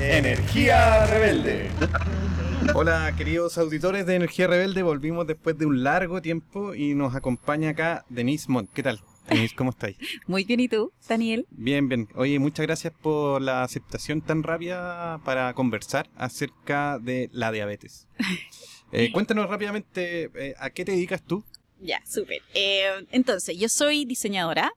Energía Rebelde. Hola queridos auditores de Energía Rebelde, volvimos después de un largo tiempo y nos acompaña acá Denise Mont. ¿Qué tal? Denise, ¿cómo estáis? Muy bien, ¿y tú, Daniel? Bien, bien. Oye, muchas gracias por la aceptación tan rápida para conversar acerca de la diabetes. Eh, cuéntanos rápidamente, eh, ¿a qué te dedicas tú? Ya, súper. Eh, entonces, yo soy diseñadora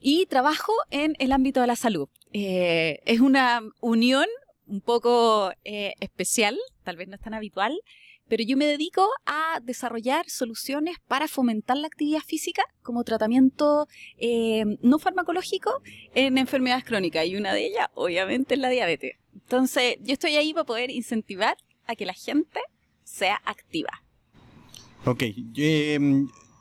y trabajo en el ámbito de la salud. es una unión un poco especial, tal vez no es tan habitual, pero yo me dedico a desarrollar soluciones para fomentar la actividad física como tratamiento eh, no farmacológico en enfermedades crónicas y una de ellas obviamente es la diabetes. Entonces yo estoy ahí para poder incentivar a que la gente sea activa. Ok, yo,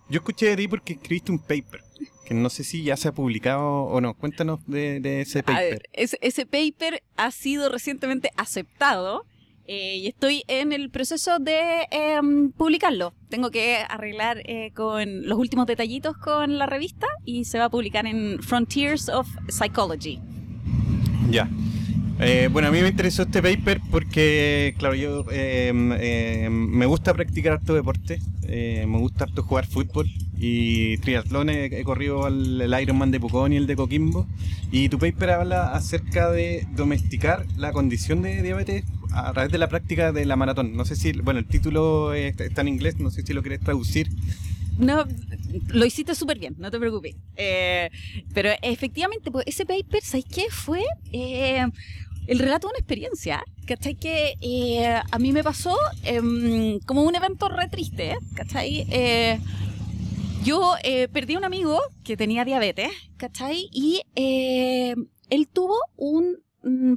escuché de ti porque escribiste un paper, que no sé si ya se ha publicado o no. Cuéntanos de, ese paper. ese paper ha sido recientemente aceptado eh, y estoy en el proceso de em, publicarlo. Tengo que arreglar eh, con los últimos detallitos con la revista y se va a publicar en Frontiers of Psychology. Ya. Eh, bueno, a mí me interesó este paper porque, claro, yo em, em, me gusta practicar harto deporte, me gusta harto jugar fútbol y triatlón, he, corrido el, el, Ironman de Pucón y el de Coquimbo. Y tu paper habla acerca de domesticar la condición de diabetes a través de la práctica de la maratón. No sé si, bueno, el título está en inglés, no sé si lo quieres traducir. No, lo hiciste súper bien, no te preocupes. Eh, pero efectivamente, pues, ese paper, ¿sabes qué? Fue eh, el relato de una experiencia, ¿cachai? Que eh, a mí me pasó em, como un evento re triste, ¿cachai? Yo perdí a un amigo que tenía diabetes, ¿cachai? Y él tuvo un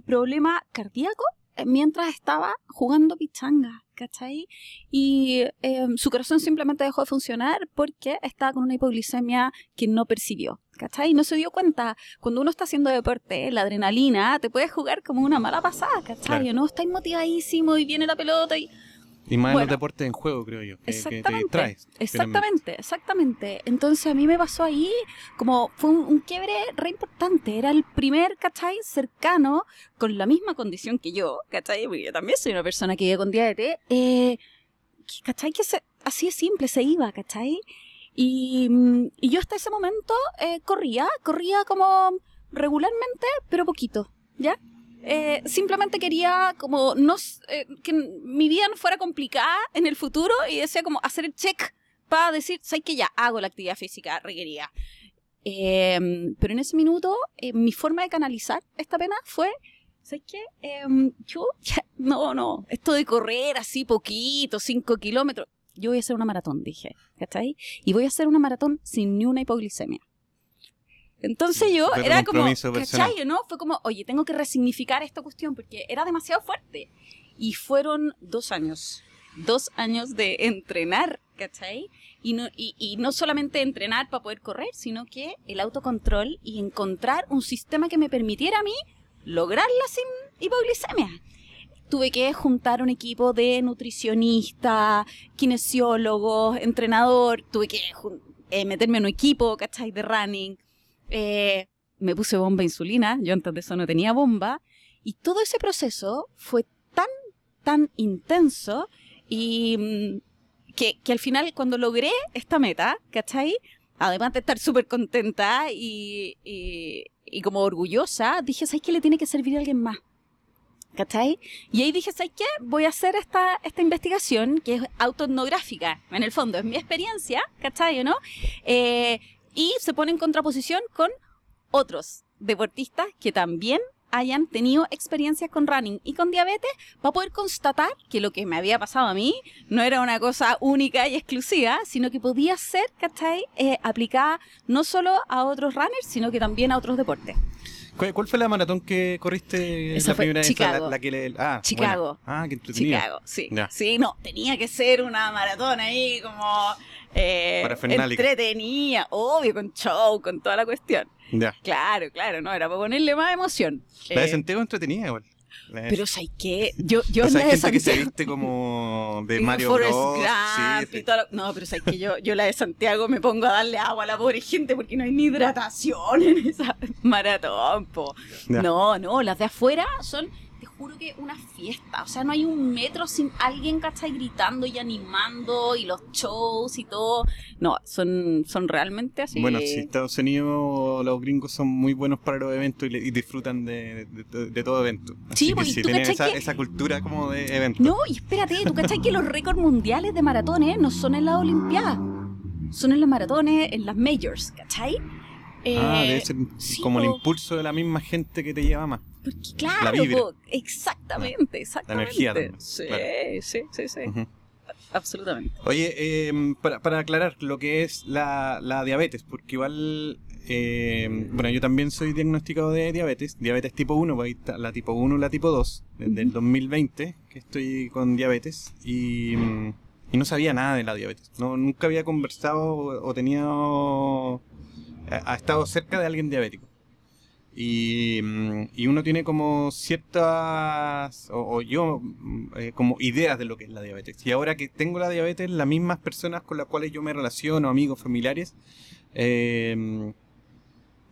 problema cardíaco mientras estaba jugando pichanga, ¿cachai? Y em, su corazón simplemente dejó de funcionar porque estaba con una hipoglicemia que no percibió, ¿cachai? No se dio cuenta. Cuando uno está haciendo deporte, la adrenalina te puede jugar como una mala pasada, ¿cachai? No estás motivadísimo y viene la pelota y y más en los deportes en juego, creo yo. Que, exactamente. exactamente, exactamente. Entonces a mí me pasó ahí como fue un, quiebre re importante. Era el primer, ¿cachai? Cercano, con la misma condición que yo, ¿cachai? Porque yo también soy una persona que vive con diabetes. Eh, ¿cachai? Que así es simple, se iba, ¿cachai? Y, y yo hasta ese momento eh, corría, corría como regularmente, pero poquito, ¿ya? Eh, simplemente quería como no eh, que mi vida no fuera complicada en el futuro y decía como hacer el check para decir, sé que ya hago la actividad física requerida. Em, pero en ese minuto eh, mi forma de canalizar esta pena fue, ¿sabes qué? Em, yo, no, no, esto de correr así poquito, cinco kilómetros, yo voy a hacer una maratón, dije, ¿cachai? Y voy a hacer una maratón sin ni una hipoglicemia. Entonces yo era como, ¿cachai? ¿no? Fue como, oye, tengo que resignificar esta cuestión porque era demasiado fuerte. Y fueron dos años, dos años de entrenar, ¿cachai? Y no, y, no solamente entrenar para poder correr, sino que el autocontrol y encontrar un sistema que me permitiera a mí lograrla sin hipoglicemia. Tuve que juntar un equipo de nutricionistas, kinesiólogos, entrenador, tuve que eh, meterme en un equipo, ¿cachai? De running eh, me puse bomba insulina, yo antes de eso no tenía bomba, y todo ese proceso fue tan, tan intenso y mm, que, al final cuando logré esta meta, ¿cachai? Además de estar súper contenta y, y, como orgullosa, dije, ¿sabes qué le tiene que servir a alguien más? ¿Cachai? Y ahí dije, ¿sabes qué? Voy a hacer esta, esta investigación que es autoetnográfica, en el fondo, es mi experiencia, ¿cachai? ¿no? Eh, y se pone en contraposición con otros deportistas que también hayan tenido experiencias con running y con diabetes para poder constatar que lo que me había pasado a mí no era una cosa única y exclusiva, sino que podía ser, ¿cachai? Eh, aplicada no solo a otros runners, sino que también a otros deportes. ¿Cuál, fue la maratón que corriste Esa la fue primera Chicago. vez? La, que le- ah, Chicago. buena. Ah, qué entretenido. Chicago, sí. Ya. Sí, no, tenía que ser una maratón ahí como eh, entretenida, obvio, con show, con toda la cuestión. Ya. Claro, claro, no, era para ponerle más emoción. La de Eh, Santiago entretenida igual. De- pero ¿sabes qué? Yo, yo hay la de gente que se Santiago- viste como de Mario Bros. Gump Sí, y sí. todo lo- No, pero sabes que yo, yo la de Santiago me pongo a darle agua a la pobre gente porque no hay ni hidratación en esa maratón, po. No, no, las de afuera son, juro que una fiesta. O sea, no hay un metro sin alguien, ¿cachai? Gritando y animando y los shows y todo. No, son, son realmente así. Bueno, sí, Estados Unidos, los gringos son muy buenos para los eventos y, le- y disfrutan de, de- de todo evento. Así Sí, que pues, y sí, tú tienen esa, que- esa cultura como de evento. No, y espérate, tú cachai que los récords mundiales de maratones no son en las Olimpiadas. Son en las maratones, en las majors, ¿cachai? ah, Eh, debe ser sí, como el po. impulso de la misma gente que te lleva más. Porque, claro, vibra. po, exactamente, exactamente. energía también, Sí, claro. sí, sí, sí, absolutamente. Oye, eh, para, para aclarar lo que es la, la diabetes, porque igual, eh, bueno, yo también soy diagnosticado de diabetes, diabetes tipo 1, pues ahí está la tipo 1 y la tipo 2, desde el Ujú. 2020 que estoy con diabetes y, y no sabía nada de la diabetes. No, nunca había conversado o, o tenía, ha, ha estado cerca de alguien diabético. Y, mm, y uno tiene como ciertas, o, yo, mm, eh, como ideas de lo que es la diabetes. Y ahora que tengo la diabetes, las mismas personas con las cuales yo me relaciono, amigos, familiares, eh,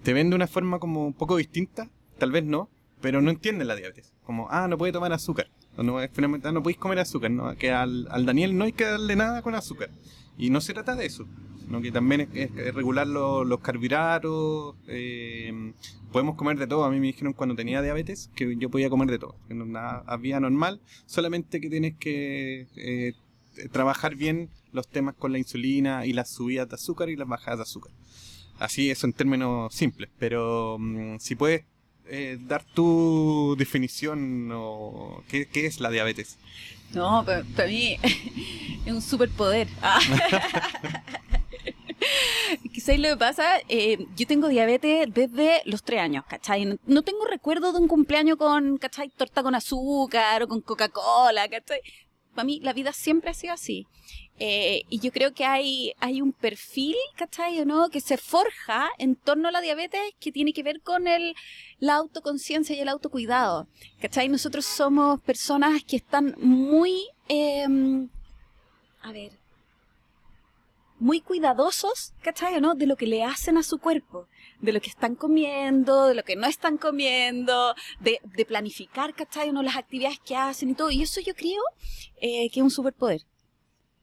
te ven de una forma como un poco distinta, tal vez no, pero no entienden la diabetes. Como, ah, no puede tomar azúcar. No, es fundamental, no podéis comer azúcar. ¿no? Que al, al Daniel no hay que darle nada con azúcar. Y no se trata de eso, sino que también es, regular lo- los carbohidratos. eh, podemos comer de todo. A mí me dijeron cuando tenía diabetes que yo podía comer de todo. Que no nada, había normal, solamente que tienes que eh, trabajar bien los temas con la insulina y las subidas de azúcar y las bajadas de azúcar. Así eso en términos simples, pero mm, si puedes eh, dar tu definición o qué, qué es la diabetes. No, para, mí es un superpoder. Ah. Quizás lo que pasa, eh, yo tengo diabetes desde los tres años, ¿cachai? No, no tengo recuerdo de un cumpleaños con, ¿cachai? Torta con azúcar o con Coca-Cola, ¿cachai? Para mí la vida siempre ha sido así. Eh, y yo creo que hay, hay un perfil, ¿cachai? ¿O no? Que se forja en torno a la diabetes que tiene que ver con el, la autoconciencia y el autocuidado. ¿Cachai? Nosotros somos personas que están muy, em, a ver, muy cuidadosos, ¿cachai? ¿O no? De lo que le hacen a su cuerpo, de lo que están comiendo, de lo que no están comiendo, de, planificar, ¿cachai? ¿O no? Las actividades que hacen y todo. Y eso yo creo eh, que es un superpoder.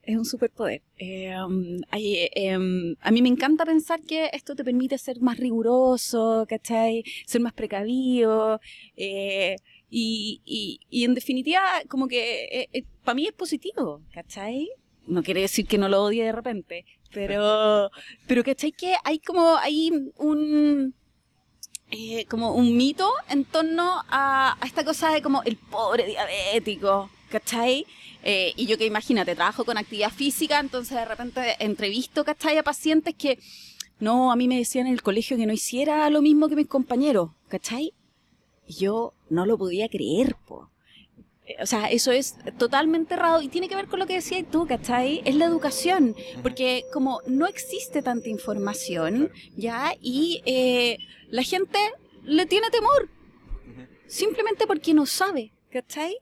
Es un superpoder. Eh, um, eh, um, a mí me encanta pensar que esto te permite ser más riguroso, ¿cachai? Ser más precavido. eh, y, y, en definitiva, como que para mí es positivo, ¿cachai? No quiere decir que no lo odie de repente, pero, pero ¿cachai? Que hay como, hay un, eh, como un mito en torno a, esta cosa de como el pobre diabético, ¿cachai? Eh, y yo que imagínate, trabajo con actividad física, entonces de repente entrevisto, ¿cachai? A pacientes que, no, a mí me decían en el colegio que no hiciera lo mismo que mis compañeros, ¿cachai? Y yo no lo podía creer, po. Eh, O sea, eso es totalmente errado y tiene que ver con lo que decías tú, ¿cachai? Es la educación, porque como no existe tanta información, ¿ya? Y eh, la gente le tiene temor, simplemente porque no sabe, ¿cachai?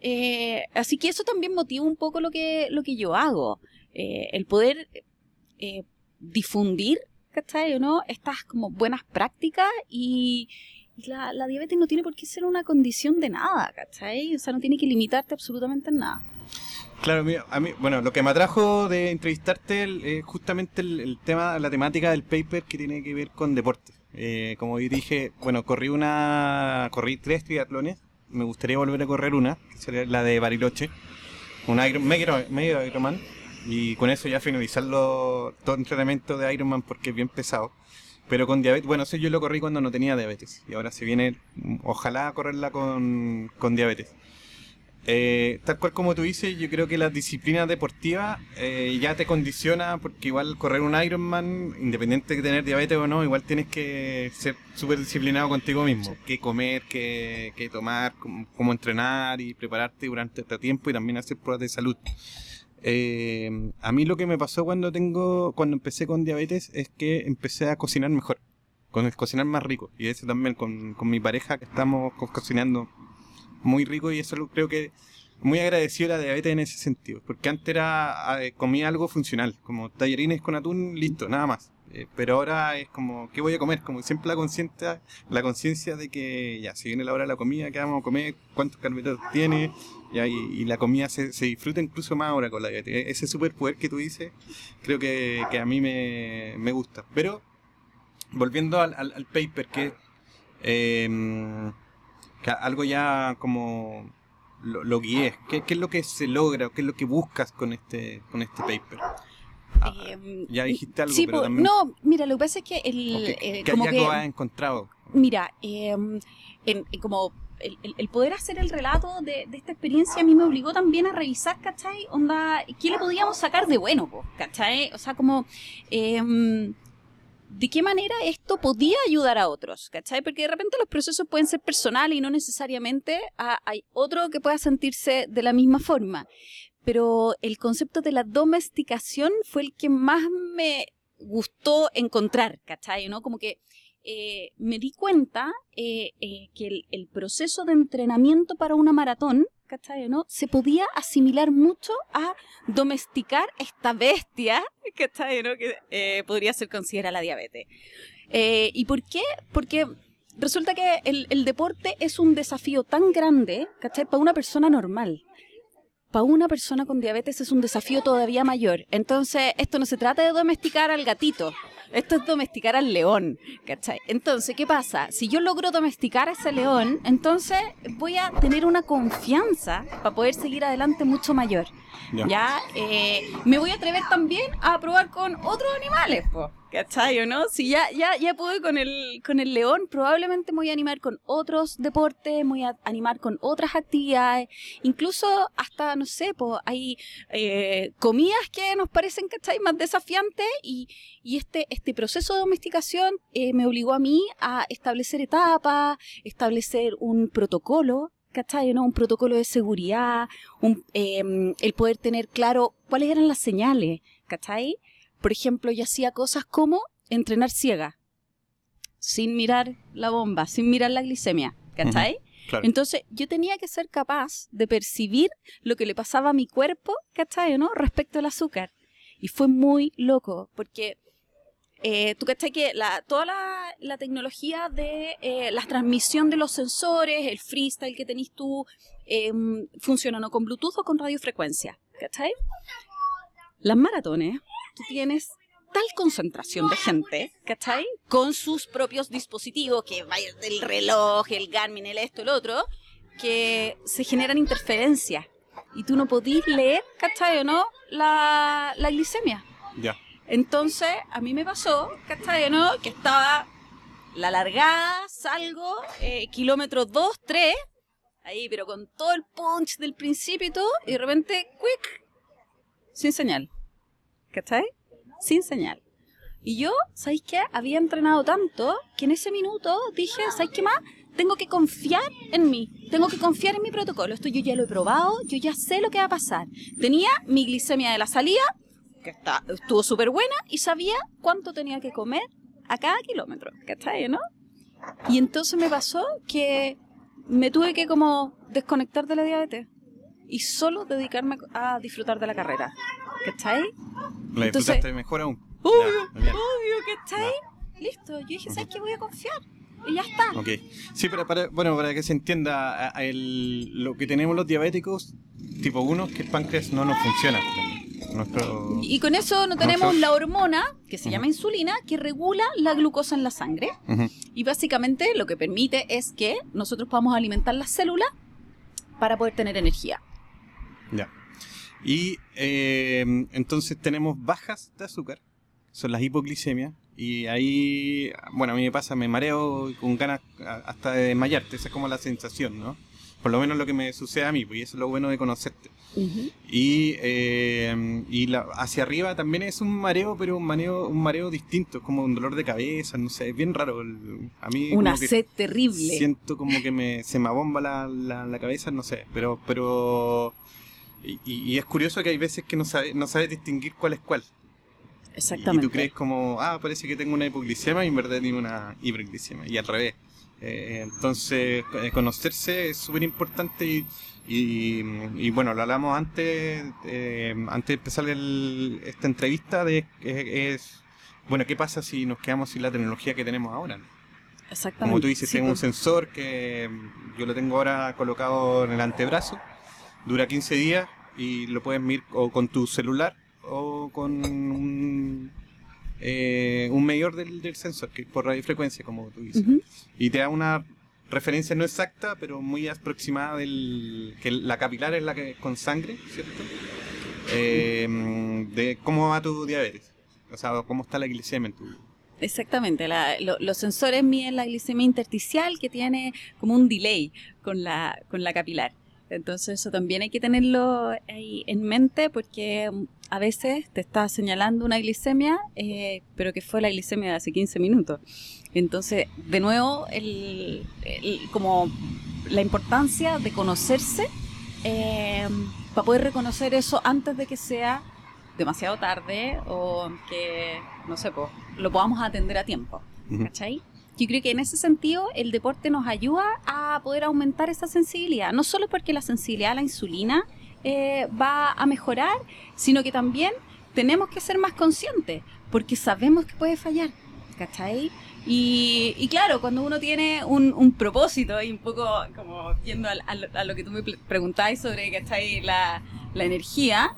Eh, así que eso también motiva un poco lo que, lo que yo hago, eh, el poder eh, difundir, ¿cachai? ¿O no? Estas como buenas prácticas y, y la, la diabetes no tiene por qué ser una condición de nada, ¿cachai? O sea, no tiene que limitarte absolutamente en nada. Claro, a mí, bueno, lo que me atrajo de entrevistarte es justamente el, tema, la temática del paper que tiene que ver con deporte. Eh, como dije, bueno, corrí una, corrí tres triatlones, me gustaría volver a correr una, que sería la de Bariloche, un Iron, medio, medio Ironman, y con eso ya finalizarlo todo el entrenamiento de Ironman porque es bien pesado. Pero con diabetes, bueno, eso yo lo corrí cuando no tenía diabetes, y ahora se viene, ojalá correrla con, con diabetes. Eh, tal cual como tú dices, yo creo que la disciplina deportiva eh, ya te condiciona porque igual correr un Ironman, independiente de tener diabetes o no, igual tienes que ser súper disciplinado contigo mismo. Qué comer, qué, qué tomar, cómo, entrenar y prepararte durante este tiempo y también hacer pruebas de salud. Eh, a mí lo que me pasó cuando tengo, cuando empecé con diabetes es que empecé a cocinar mejor, con el cocinar más rico. Y eso también con, con mi pareja que estamos cocinando muy rico y eso lo, creo que muy agradecido la diabetes en ese sentido, porque antes era comía algo funcional, como tallarines con atún, listo, nada más. Eh, pero ahora es como, ¿qué voy a comer? Como siempre la conciencia, la conciencia de que ya, si viene la hora de la comida, ¿qué vamos a comer? ¿Cuántos carbohidratos tiene? y, la comida se, se, disfruta incluso más ahora con la diabetes. E-, ese superpoder que tú dices, creo que, que a mí me, me, gusta. Pero, volviendo al, paper, que eh, algo ya como lo, lo guíes. ¿Qué, es lo que se logra? ¿Qué es lo que buscas con este, con este paper? Ah, em, ya dijiste algo, pero también... No, mira, lo que pasa es que el... Eh, ¿Qué como que, has encontrado? Mira, em, en, como el, el, poder hacer el relato de, de, esta experiencia a mí me obligó también a revisar, ¿cachai? Onda, ¿qué le podíamos sacar de bueno, ¿cachai? O sea, como... Eh, de qué manera esto podía ayudar a otros, ¿cachai? Porque de repente los procesos pueden ser personales y no necesariamente hay otro que pueda sentirse de la misma forma. Pero el concepto de la domesticación fue el que más me gustó encontrar, ¿cachai? ¿no? Como que eh, me di cuenta eh, eh, que el, proceso de entrenamiento para una maratón ¿cachai? ¿no? Se podía asimilar mucho a domesticar esta bestia, ¿cachai? ¿no? Que podría ser considerada la diabetes. ¿Y por qué? Porque resulta que el, el, deporte es un desafío tan grande, ¿cachai? Para una persona normal. Para una persona con diabetes es un desafío todavía mayor. Entonces, esto no se trata de domesticar al gatito, esto es domesticar al león, ¿cachai? Entonces, ¿qué pasa? Si yo logro domesticar a ese león, entonces voy a tener una confianza para poder seguir adelante mucho mayor. Ya, eh, me voy a atrever también a probar con otros animales, pues. ¿Cachai o no? Si ya, ya, ya pude con el, con el león, probablemente me voy a animar con otros deportes, me voy a animar con otras actividades, incluso hasta, no sé, pues hay eh, comidas que nos parecen, ¿cachai? Más desafiantes y, y este, este proceso de domesticación eh, me obligó a mí a establecer etapas, establecer un protocolo ¿cachai? ¿no? Un protocolo de seguridad, un, em, el poder tener claro cuáles eran las señales, ¿cachai? Por ejemplo, yo hacía cosas como entrenar ciega, sin mirar la bomba, sin mirar la glicemia, ¿cachai? Entonces, yo tenía que ser capaz de percibir lo que le pasaba a mi cuerpo, ¿cachai? ¿no? Respecto al azúcar. Y fue muy loco, porque eh, tú cachai que la, toda la, tecnología de eh, la transmisión de los sensores, el freestyle que tenés tú, eh, funciona no con Bluetooth o con radiofrecuencia, ¿cachai? Las maratones tú tienes tal concentración de gente, ¿cachai? Con sus propios dispositivos, que vaya del reloj, el Garmin, el esto, el otro, que se generan interferencias. Y tú no podís leer, ¿cachai o no? La, la glicemia. Ya. Entonces, a mí me pasó, ¿cachai no? Que estaba la largada, salgo, eh, kilómetros 2, 3, ahí, pero con todo el punch del principio y todo, y de repente, quick, sin señal. ¿cachai? Sin señal. Y yo, ¿sabéis qué? Había entrenado tanto que en ese minuto dije, ¿sabéis qué más? Tengo que confiar en mí, tengo que confiar en mi protocolo. Esto yo ya lo he probado, yo ya sé lo que va a pasar. Tenía mi glicemia de la salida, que está, estuvo súper buena, y sabía cuánto tenía que comer a cada kilómetro, ¿cachai? ¿No? Y entonces me pasó que me tuve que como desconectar de la diabetes y solo dedicarme a disfrutar de la carrera. ¿Cachai? La disfrutaste mejor aún. Obvio, obvio, ¿cachai? Listo, yo dije, ¿sabes qué? Voy a confiar. Y ya está. Ok. Sí, pero para, bueno, para que se entienda, el, lo que tenemos los diabéticos tipo 1 que el páncreas no nos funciona. Y con eso no tenemos la hormona, que se llama insulina, que regula la glucosa en la sangre. Y básicamente lo que permite es que nosotros podamos alimentar las células para poder tener energía. Ya. Y eh, entonces tenemos bajas de azúcar, son las hipoglicemias, y ahí, bueno, a mí me pasa, me mareo con ganas hasta de desmayarte, esa es como la sensación, ¿no? por lo menos lo que me sucede a mí, pues y eso es lo bueno de conocerte. Y, eh, y la, hacia arriba también es un mareo, pero un mareo, un mareo distinto, como un dolor de cabeza, no sé, es bien raro. a mí Una sed terrible. Siento como que me, se me abomba la, la, cabeza, no sé, pero... pero y, y, es curioso que hay veces que no sabes no sabe distinguir cuál es cuál. Exactamente. Y tú crees como, ah, parece que tengo una hipoglicemia y en verdad tengo una hiperglicemia. Y al revés. Eh, entonces, eh, conocerse es súper importante y, y, bueno, lo hablamos antes, eh, antes de empezar esta entrevista de es, bueno, ¿qué pasa si nos quedamos sin la tecnología que tenemos ahora? Exactamente. Como tú dices, tengo un sensor que yo lo tengo ahora colocado en el antebrazo, dura 15 días y lo puedes mirar o con tu celular o con un, eh, un medidor del, sensor, que por radiofrecuencia, como tú dices. Y te da una referencia no exacta, pero muy aproximada del que la capilar es la que con sangre, ¿cierto? Eh, de cómo va tu diabetes, o sea, cómo está la glicemia en tu Exactamente, los sensores miden la glicemia intersticial que tiene como un delay con la, con la capilar. Entonces eso también hay que tenerlo ahí en mente porque mm, a veces te está señalando una glicemia, eh, pero que fue la glicemia de hace 15 minutos. Entonces, de nuevo, el, como la importancia de conocerse eh, para poder reconocer eso antes de que sea demasiado tarde o que, no sé, pues, lo podamos atender a tiempo. ¿Cachai? Yo creo que en ese sentido el deporte nos ayuda a poder aumentar esa sensibilidad, no solo porque la sensibilidad a la insulina eh, va a mejorar, sino que también tenemos que ser más conscientes, porque sabemos que puede fallar, ¿cachai? Y, claro, cuando uno tiene un, propósito y un poco como viendo a, lo que tú me preguntáis sobre, ¿cachai? La, la energía,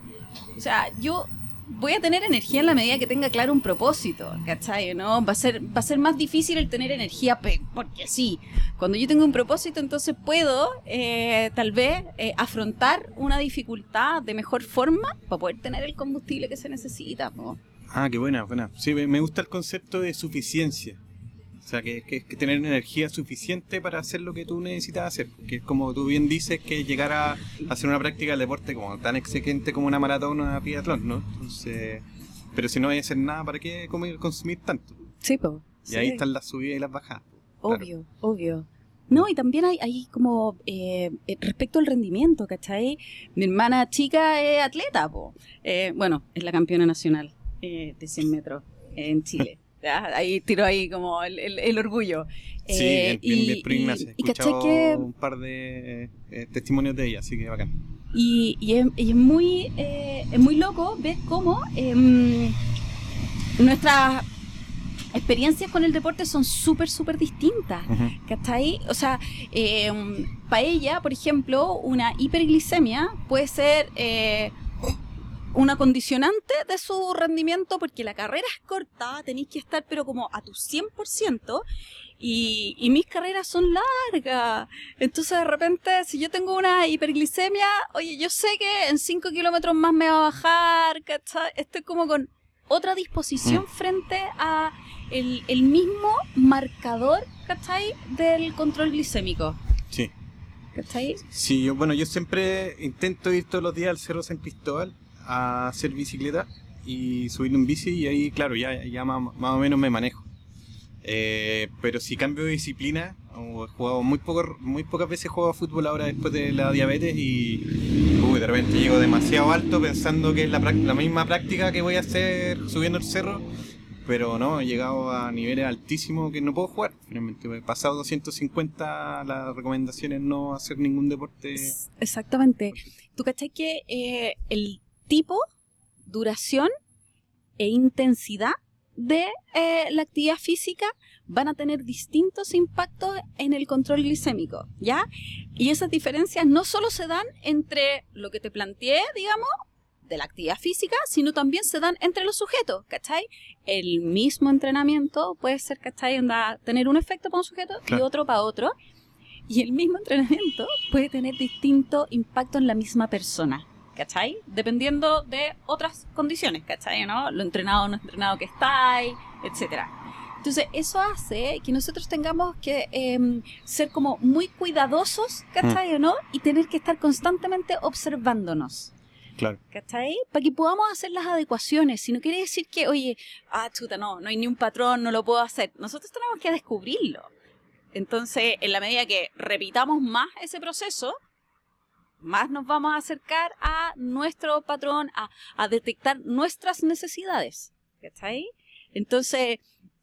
o sea, yo voy a tener energía en la medida que tenga claro un propósito, ¿cachai? ¿no? Va a ser, va a ser más difícil el tener energía porque sí. Cuando yo tengo un propósito, entonces puedo eh, tal vez eh, afrontar una dificultad de mejor forma para poder tener el combustible que se necesita. Ah, qué buena, buena. Sí, me gusta el concepto de suficiencia. O sea, que, que, que, tener energía suficiente para hacer lo que tú necesitas hacer. Que es como tú bien dices, que llegar a hacer una práctica del deporte como tan exigente como una maratón o una triatlón, ¿no? Entonces, pero si no hay hacer nada, ¿para qué comer, consumir tanto? Sí, pues. Y ahí están las subidas y las bajadas. Obvio, obvio. No, y también hay, hay como eh, eh, respecto al rendimiento, ¿cachai? Mi hermana chica es atleta, po. Eh, bueno, es la campeona nacional de 100 metros en Chile. Ahí tiro ahí como el, el, orgullo. Sí, eh, y, bien, He escuchado que, un par de eh, testimonios de ella, así que bacán. Y, y, es, muy, eh, es muy loco ver cómo em, nuestras experiencias con el deporte son súper, súper distintas. ahí O sea, em, para ella, por ejemplo, una hiperglicemia puede ser una condicionante de su rendimiento porque la carrera es corta, tenéis que estar pero como a tu 100% y, y mis carreras son largas. Entonces de repente si yo tengo una hiperglicemia, oye, yo sé que en 5 kilómetros más me va a bajar, ¿cachai? Estoy como con otra disposición mm. frente a el, el mismo marcador, ¿cachai? Del control glicémico. Sí. ¿Cachai? Sí, yo, bueno, yo siempre intento ir todos los días al Cerro San Cristóbal a hacer bicicleta y subir un bici y ahí, claro, ya, ya más, o menos me manejo. Eh, pero si cambio de disciplina, he jugado muy, poco, muy pocas veces a fútbol ahora después de la diabetes y de repente llego demasiado alto pensando que es la, la misma práctica que voy a hacer subiendo el cerro, pero no, he llegado a niveles altísimos que no puedo jugar. Finalmente, he pasado 250, la recomendación es no hacer ningún deporte. Exactamente. ¿Tú cachai que eh, el tipo, duración e intensidad de eh, la actividad física van a tener distintos impactos en el control glicémico, ¿ya? Y esas diferencias no solo se dan entre lo que te planteé, digamos, de la actividad física, sino también se dan entre los sujetos, ¿cachai? El mismo entrenamiento puede ser, ¿cachai? tener un efecto para un sujeto y otro para otro. Y el mismo entrenamiento puede tener distinto impacto en la misma persona, ¿cachai? Dependiendo de otras condiciones, ¿cachai? ¿no? Lo entrenado o no entrenado que estáis, etcétera. Entonces, eso hace que nosotros tengamos que em, ser como muy cuidadosos, ¿cachai? ¿o ¿No? Y tener que estar constantemente observándonos. Claro. ¿Cachai? Para que podamos hacer las adecuaciones. Si no quiere decir que, oye, ah, chuta, no, no hay ni un patrón, no lo puedo hacer. Nosotros tenemos que descubrirlo. Entonces, en la medida que repitamos más ese proceso, más nos vamos a acercar a nuestro patrón, a, a detectar nuestras necesidades. ¿Cachai? Entonces,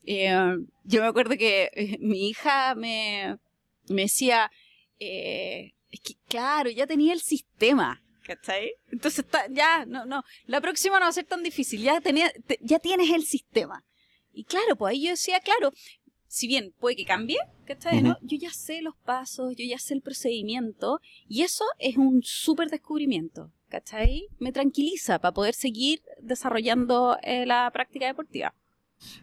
eh, yo me acuerdo que eh, mi hija me, me decía, eh, es que claro, ya tenía el sistema, ¿cachai? Entonces ya, no, no, la próxima no va a ser tan difícil, ya, tenía, ya tienes el sistema. Y claro, pues ahí yo decía, claro, si bien puede que cambie, ¿cachai? ¿no? Yo ya sé los pasos, yo ya sé el procedimiento, y eso es un súper descubrimiento, ¿cachai? Me tranquiliza para poder seguir desarrollando la práctica deportiva.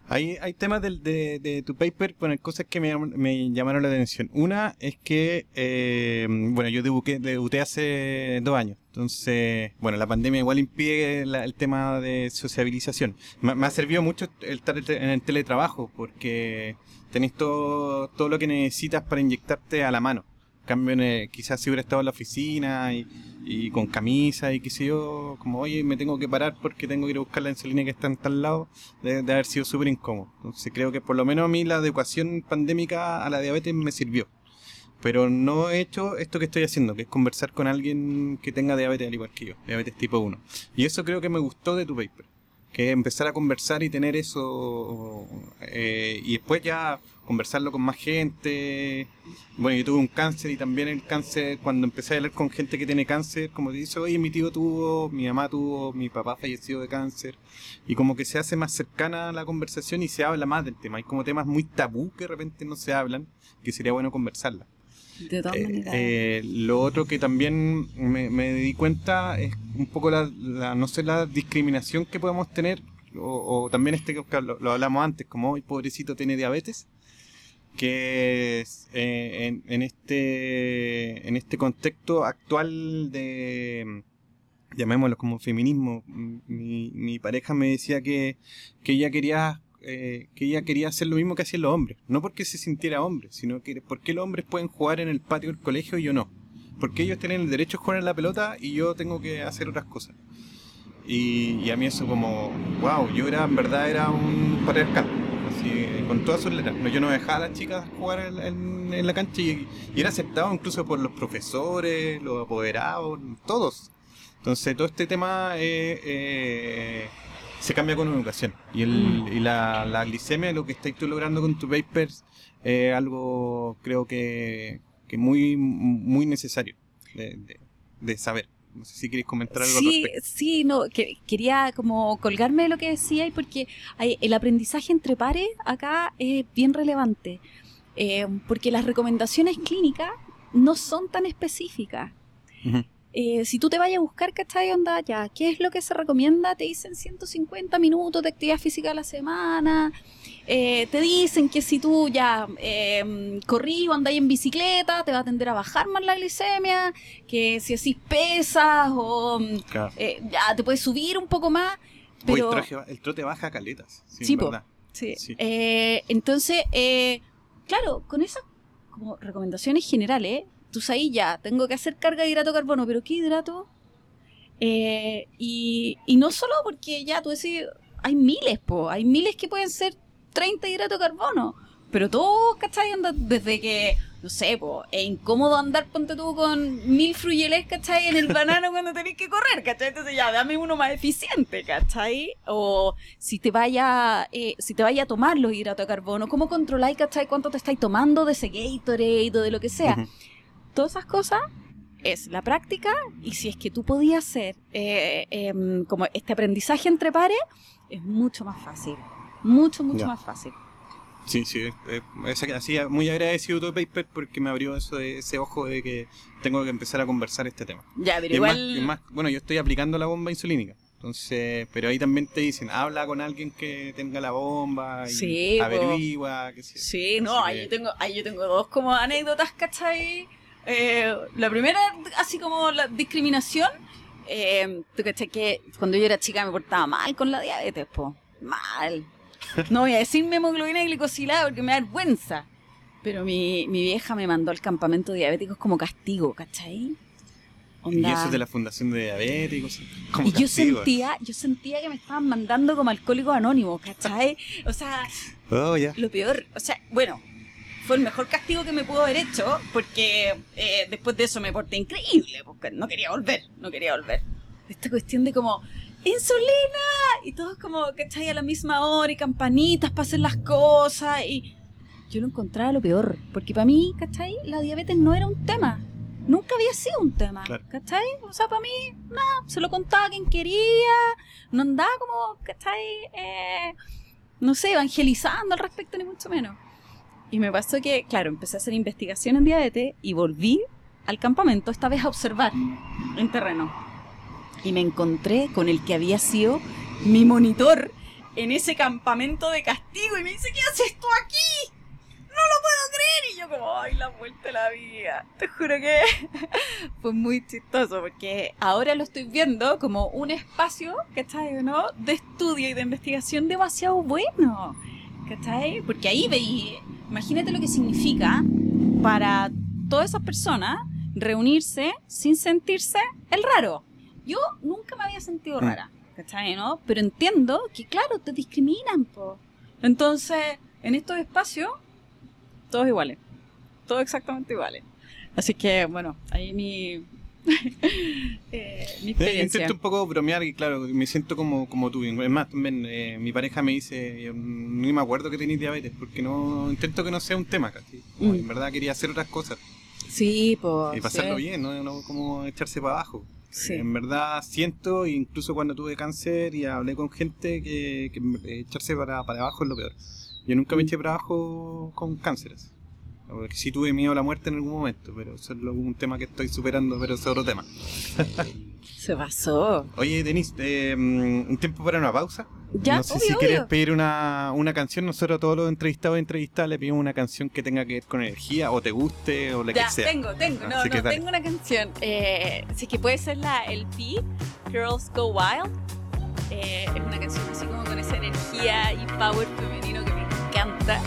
Hay, hay temas de, de, tu paper, bueno, cosas que me, me, llamaron la atención. Una es que, eh, bueno, yo debuté, debuté, hace dos años, entonces, bueno, la pandemia igual impide el tema de sociabilización. Me, ha servido mucho estar en el teletrabajo, porque tenéis todo, todo lo que necesitas para inyectarte a la mano cambio, quizás si hubiera estado en la oficina y, con camisa y qué sé yo, como, oye, me tengo que parar porque tengo que ir a buscar la insulina que está en tal lado, de, haber sido súper incómodo. Entonces creo que por lo menos a mí la adecuación pandémica a la diabetes me sirvió. Pero no he hecho esto que estoy haciendo, que es conversar con alguien que tenga diabetes al igual que yo, diabetes tipo 1. Y eso creo que me gustó de tu paper que empezar a conversar y tener eso eh, y después ya conversarlo con más gente. Bueno, yo tuve un cáncer y también el cáncer, cuando empecé a hablar con gente que tiene cáncer, como te dice, oye, mi tío tuvo, mi mamá tuvo, mi papá falleció de cáncer, y como que se hace más cercana la conversación y se habla más del tema. Hay como temas muy tabú que de repente no se hablan, que sería bueno conversarla. De todas eh, maneras. Eh, lo otro que también me, di cuenta es un poco la, no sé, la discriminación que podemos tener, o, también este que lo, hablamos antes, como hoy pobrecito tiene diabetes, que eh, en, este, en este contexto actual de, llamémoslo como feminismo, mi, mi pareja me decía que, que ella quería eh, que ella quería hacer lo mismo que hacían los hombres. No porque se sintiera hombre, sino que porque los hombres pueden jugar en el patio del colegio y yo no. Porque ellos tienen el derecho a jugar en la pelota y yo tengo que hacer otras cosas. Y, a mí eso como, wow, yo era, en verdad era un patriarcal, así, con todas sus letras. yo no dejaba a las chicas jugar en, la cancha y, era aceptado incluso por los profesores, los apoderados, todos. Entonces todo este tema eh, eh se cambia con educación. Y, el, mm. y la, la, glicemia, lo que estás tú logrando con tu papers, es algo creo que, que muy, muy necesario de, de, saber. No sé si queréis comentar algo sí, Sí, no, que, quería como colgarme de lo que decía y porque el aprendizaje entre pares acá es bien relevante. Eh, porque las recomendaciones clínicas no son tan específicas. Eh, si tú te vayas a buscar, ¿cachai? Onda, ya, ¿qué es lo que se recomienda? Te dicen 150 minutos de actividad física a la semana. Eh, te dicen que si tú ya eh, corrí o andáis en bicicleta, te va a tender a bajar más la glicemia. Que si así pesas o eh, ya te puedes subir un poco más. Pero... el, trote baja caletas. Sí, sí, sí. sí. entonces, claro, con esas como recomendaciones generales, tú ahí ya, tengo que hacer carga de hidrato carbono, pero ¿qué hidrato? Eh, y, y, no solo porque ya tú decís, hay miles, po, hay miles que pueden ser 30 hidrato carbono, pero todos, ¿cachai? Desde que, no sé, po, es incómodo andar, ponte tú, con mil fruyeles, ¿cachai? En el banano cuando tenés que correr, ¿cachai? Entonces ya, dame uno más eficiente, ¿cachai? O si te vaya, eh, si te vaya a tomar los hidratos de carbono, ¿cómo controláis, ¿cachai? ¿Cuánto te estáis tomando de ese Gatorade o de lo que sea? todas esas cosas es la práctica y si es que tú podías hacer eh, em, como este aprendizaje entre pares, es mucho más fácil. Mucho, mucho más fácil. Sí, sí, eh, así, muy agradecido tu paper porque me abrió eso, ese ojo de que tengo que empezar a conversar este tema. Ya, pero igual... más, bueno, yo estoy aplicando la bomba insulínica. Entonces, pero ahí también te dicen, habla con alguien que tenga la bomba y sí, averigua, que Sí, no, ahí, yo tengo, ahí yo tengo dos como anécdotas, ¿cachai? Eh, la primera, así como la discriminación, eh, tú que cuando yo era chica me portaba mal con la diabetes, po. Mal. No voy a decir mi hemoglobina glicosilada porque me da vergüenza. Pero mi, mi vieja me mandó al campamento de diabéticos como castigo, ¿cachai? Y eso es de la Fundación de Diabéticos. Como y yo sentía, yo sentía que me estaban mandando como alcohólicos anónimos, ¿cachai? O sea, oh, lo peor, o sea, bueno, fue el mejor castigo que me pudo haber hecho, porque eh, después de eso me porté increíble, porque no quería volver, no quería volver. Esta cuestión de como, ¡insulina! Y todos como, ¿cachai? A la misma hora y campanitas para hacer las cosas y... Yo lo encontraba lo peor, porque para mí, ¿cachai? La diabetes no era un tema nunca había sido un tema, ¿cachai? O sea, para mí, no, se lo contaba quien quería, no andaba como, ¿cachai? Eh, no sé, evangelizando al respecto, ni mucho menos. Y me pasó que, claro, empecé a hacer investigación en diabetes y volví al campamento, esta vez a observar en terreno. Y me encontré con el que había sido mi monitor en ese campamento de castigo y me dice, ¿qué haces tú aquí? no lo puedo creer. Y yo como, ay, la vuelta de la vida. Te juro que fue muy chistoso porque ahora lo estoy viendo como un espacio, ¿cachai? ¿no? De estudio y de investigación demasiado bueno. ¿Cachai? Porque ahí veí, imagínate lo que significa para todas esas personas reunirse sin sentirse el raro. Yo nunca me había sentido mm. rara, ¿cachai? ¿no? Pero entiendo que, claro, te discriminan, po. Entonces, en estos espacios todos iguales. Todos exactamente iguales. Así que, bueno, ahí mi, eh, mi experiencia. intento un poco bromear y claro, me siento como, como tú. Es más, también eh, mi pareja me dice, ni me acuerdo que tenéis diabetes, porque no intento que no sea un tema, casi. Mm. En verdad quería hacer otras cosas. Sí, pues. Y pasarlo bien, ¿no? no como echarse para abajo. Sí. En verdad siento, incluso cuando tuve cáncer y hablé con gente, que, que echarse para, para abajo es lo peor. Yo nunca me eché para abajo con cánceres. Porque sí tuve miedo a la muerte en algún momento, pero eso es un tema que estoy superando, pero es otro tema. Se pasó. Oye, Denise, eh, ¿un tiempo para una pausa? Ya, no sé si quieres pedir una, una canción. Nosotros a todos los entrevistados y entrevistadas le pedimos una canción que tenga que ver con energía o te guste o la que sea. tengo, tengo. No, no, tengo una canción. Eh, sí que puede ser la LP, Girls Go Wild. Eh, es una canción así como con esa energía y power femenino que me encanta.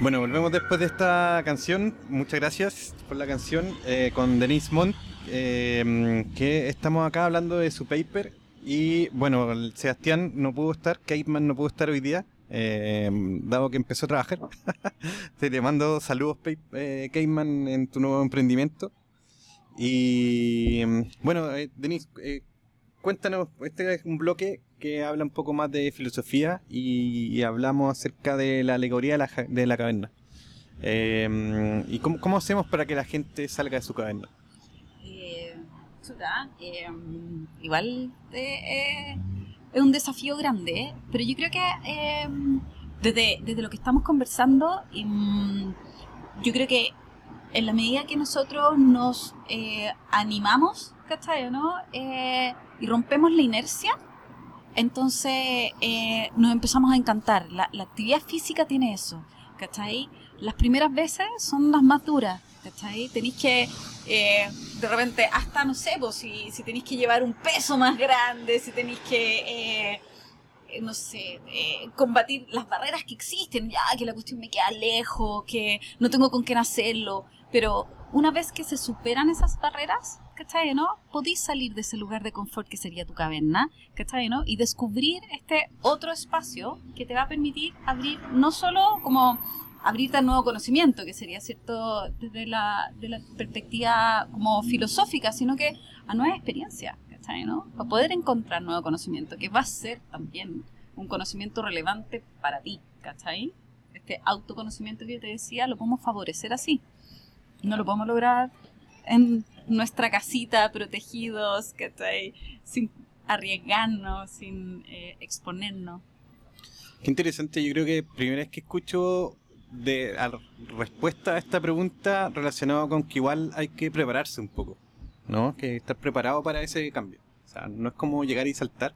Bueno, volvemos después de esta canción. Muchas gracias por la canción eh, con Denise Montt, eh, que estamos acá hablando de su paper. Y bueno, Sebastián no pudo estar, Caveman no pudo estar hoy día, eh, dado que empezó a trabajar. Te mando saludos, eh, Caveman, en tu nuevo emprendimiento. Y bueno, Denise, cuéntanos, este es un bloque que habla un poco más de filosofía y, hablamos acerca de la alegoría de la, de la caverna. Em, ¿Y cómo, hacemos para que la gente salga de su caverna? Eh, em, igual eh, es un desafío grande, pero yo creo que em, desde, desde, lo que estamos conversando, yo creo que en la medida que nosotros nos eh, animamos, ¿cachai? ¿no? Eh, y rompemos la inercia, entonces eh, nos empezamos a encantar. La, actividad física tiene eso, ¿cachai? Las primeras veces son las más duras, ¿cachai? Tenéis que, eh, de repente, hasta, no sé, si, si tenéis que llevar un peso más grande, si tenéis que... Eh, no sé, combatir las barreras que existen, ya que la cuestión me queda lejos, que no tengo con quién hacerlo, pero una vez que se superan esas barreras, ¿cachai? ¿no? Podéis salir de ese lugar de confort que sería tu caverna, ¿cachai? ¿no? Y descubrir este otro espacio que te va a permitir abrir no solo como abrirte al nuevo conocimiento, que sería cierto desde la, de la perspectiva como filosófica, sino que a nueva experiencia, ¿cachai? ¿no? Para poder encontrar nuevo conocimiento, que va a ser también un conocimiento relevante para ti, ¿cachai? Este autoconocimiento que yo te decía lo podemos favorecer así no lo podemos lograr en nuestra casita, protegidos, que sin arriesgarnos, sin eh, exponernos. Qué interesante, yo creo que primera vez que escucho de respuesta a esta pregunta relacionado con que igual hay que prepararse un poco, ¿no? Que estar preparado para ese cambio. O sea, no es como llegar y saltar,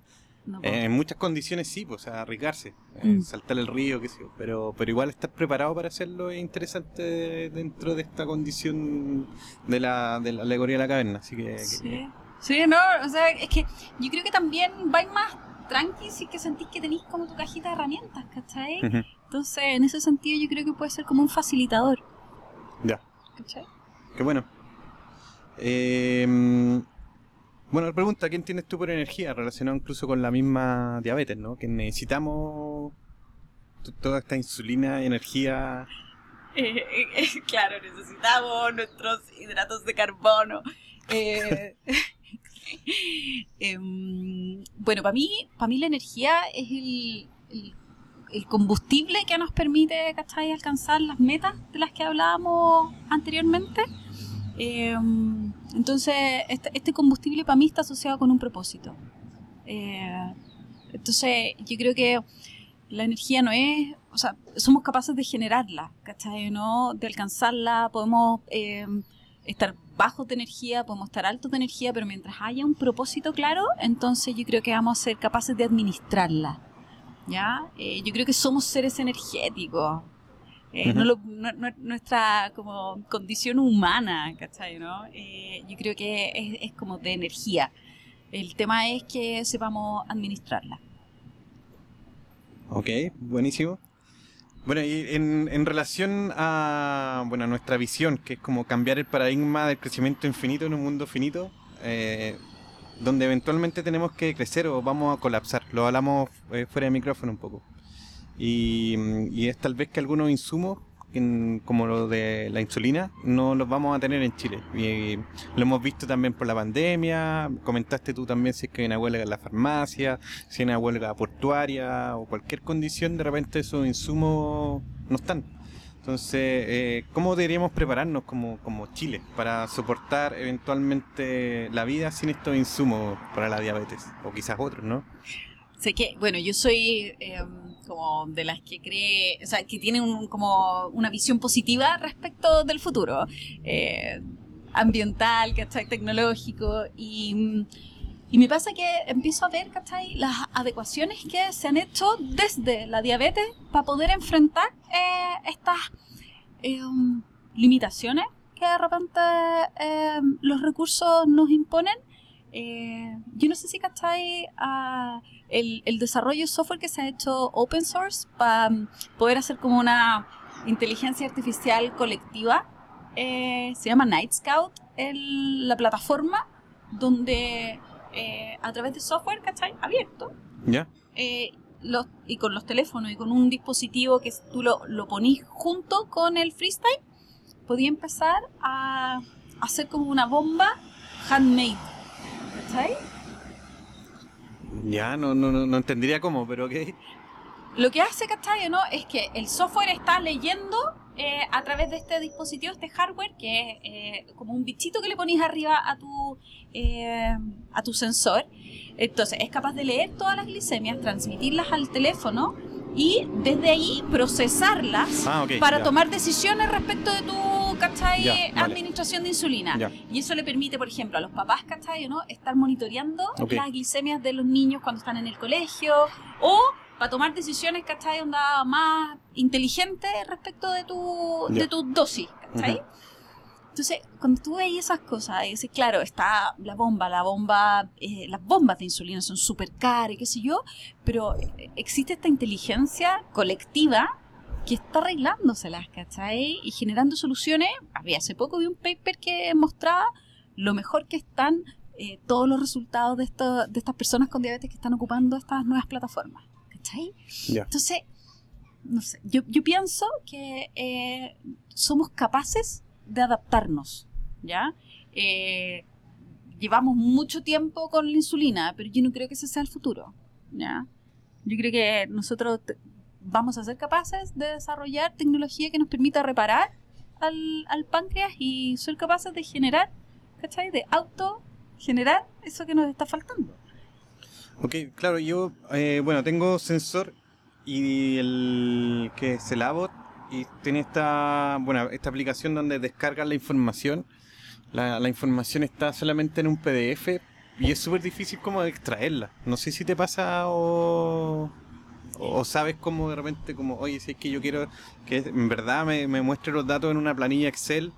en muchas condiciones sí, pues, o sea, arriesgarse, eh, mm. saltar el río, qué sé yo, pero, pero igual estar preparado para hacerlo es interesante dentro de esta condición de la, de la alegoría de la caverna, así que... Sí. sí, no, o sea, es que yo creo que también vais más tranqui si que sentís que tenéis como tu cajita de herramientas, ¿cachai? Entonces, en ese sentido yo creo que puede ser como un facilitador. Ya. ¿Cachai? Qué bueno. Eh, bueno, pregunta, ¿quién tienes tú por energía? Relacionado incluso con la misma diabetes, ¿no? Que necesitamos toda esta insulina energía. Eh, eh, claro, necesitamos nuestros hidratos de carbono. Eh, em, bueno, para mí, para mí la energía es el, el, combustible que nos permite, ¿cachai? Alcanzar las metas de las que hablábamos anteriormente. Em, entonces, este, este, combustible para mí está asociado con un propósito. Eh, entonces, yo creo que la energía no es, o sea, somos capaces de generarla, ¿cachai? ¿no? De alcanzarla, podemos em, estar bajos de energía, podemos estar altos de energía, pero mientras haya un propósito claro, entonces yo creo que vamos a ser capaces de administrarla. ¿Ya? Eh, yo creo que somos seres energéticos, eh, nuestra como condición humana, ¿cachai? ¿no? Eh, yo creo que es, como de energía. El tema es que sepamos administrarla. Ok, buenísimo. Bueno, y en, en relación a bueno, nuestra visión, que es como cambiar el paradigma del crecimiento infinito en un mundo finito, eh, donde eventualmente tenemos que crecer o vamos a colapsar. Lo hablamos fuera de micrófono un poco. Y, es tal vez que algunos insumos, como lo de la insulina, no los vamos a tener en Chile. Y, lo hemos visto también por la pandemia. Comentaste tú también si es que hay una huelga en la farmacia, si hay una huelga portuaria o cualquier condición, de repente esos insumos no están. Entonces, eh, ¿cómo deberíamos prepararnos como, como Chile para soportar eventualmente la vida sin estos insumos para la diabetes? O quizás otros, ¿no? Sé que, bueno, yo soy em, como de las que cree, o sea, que tiene como una visión positiva respecto del futuro, eh, ambiental, ¿cachai? Tecnológico, y, y, me pasa que empiezo a ver, ¿cachai? Las adecuaciones que se han hecho desde la diabetes para poder enfrentar eh, estas em, limitaciones que de repente em, los recursos nos imponen eh, yo no sé si cacháis el, el, desarrollo de software que se ha hecho open source para mm, poder hacer como una inteligencia artificial colectiva. Eh, se llama Night Scout, la plataforma donde eh, a través de software, ¿cachai? Abierto. ¿Ya? Y con los teléfonos y con un dispositivo que tú lo, lo ponís junto con el freestyle, podía empezar a hacer como una bomba handmade. ¿Cachai? Ya, no, no, no, entendería cómo, pero ok. Lo que hace, ¿cachai? ¿no? Es que el software está leyendo eh, a través de este dispositivo, este hardware, que es eh, como un bichito que le pones arriba a tu, eh, a tu sensor. Entonces, es capaz de leer todas las glicemias, transmitirlas al teléfono y desde ahí procesarlas ah, para tomar decisiones respecto de tu ¿cachai? administración de insulina. Y eso le permite, por ejemplo, a los papás ¿cachai? ¿no? estar monitoreando las glicemias de los niños cuando están en el colegio o para tomar decisiones, ¿cachai? Onda más inteligente respecto de tu, de tu dosis, ¿cachai? Entonces, cuando tú ves esas cosas, dices, claro, está la bomba, la bomba, eh, las bombas de insulina son súper caras qué sé yo, pero eh, existe esta inteligencia colectiva que está arreglándoselas, ¿cachai? Y generando soluciones. Había hace poco vi un paper que mostraba lo mejor que están eh, todos los resultados de, de estas personas con diabetes que están ocupando estas nuevas plataformas. Entonces, no sé, yo, pienso que eh, somos capaces de adaptarnos, ¿ya? Eh, llevamos mucho tiempo con la insulina, pero yo no creo que ese sea el futuro, ¿ya? Yo creo que nosotros vamos a ser capaces de desarrollar tecnología que nos permita reparar al, al páncreas y ser capaces de generar, ¿cachai? De auto generar eso que nos está faltando. Ok, claro, yo, eh, bueno, tengo sensor y el que es el y tiene esta, bueno, esta aplicación donde descargas la información. La, la información está solamente en un PDF y es súper difícil como extraerla. No sé si te pasa o, o sabes como de repente como, oye, si es que yo quiero que en verdad me, me muestre los datos en una planilla Excel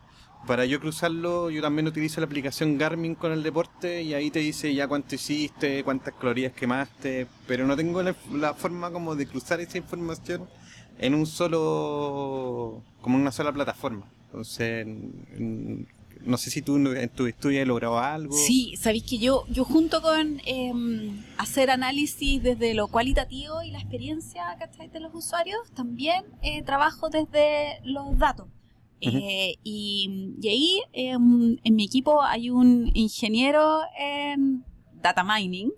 para yo cruzarlo, yo también utilizo la aplicación Garmin con el deporte y ahí te dice ya cuánto hiciste, cuántas calorías quemaste, pero no tengo la, forma como de cruzar esa información en un solo, como en una sola plataforma. Entonces, no sé si tú en tu estudio has logrado algo. Sí, sabéis que yo, yo junto con em, hacer análisis desde lo cualitativo y la experiencia de los usuarios, también eh, trabajo desde los datos. Eh, y, ahí em, en mi equipo hay un ingeniero en data mining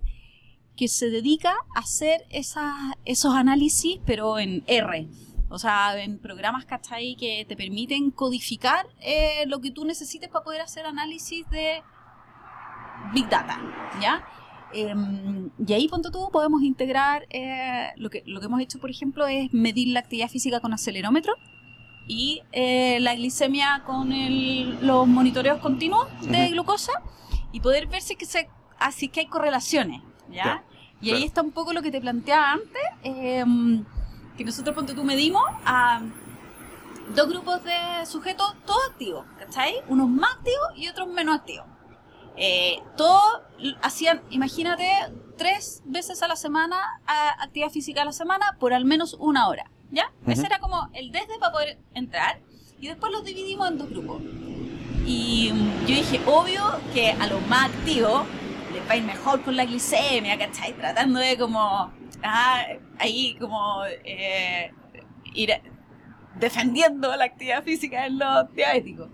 que se dedica a hacer esos análisis, pero en R. O sea, en programas, ¿cachai? Que te permiten codificar eh, lo que tú necesites para poder hacer análisis de Big Data, ¿ya? Em, y ahí, punto tú, podemos integrar, eh, lo, que, lo que hemos hecho, por ejemplo, es medir la actividad física con acelerómetro y eh, la glicemia con los monitoreos continuos de glucosa y poder ver si que, se, así que hay correlaciones, ¿ya? y ahí está un poco lo que te planteaba antes, em, que nosotros, ponte tú, medimos a dos grupos de sujetos, todos activos, ¿cachai? Unos más activos y otros menos activos. Eh, todos hacían, imagínate, tres veces a la semana actividad física a la semana por al menos una hora. ¿Ya? Ese era como el desde para poder entrar. Y después los dividimos en dos grupos. Y yo dije, obvio que a los más activos va a ir mejor con la glicemia, ¿cachai? Tratando de como, ah, ahí como eh, ir defendiendo la actividad física en los diabéticos.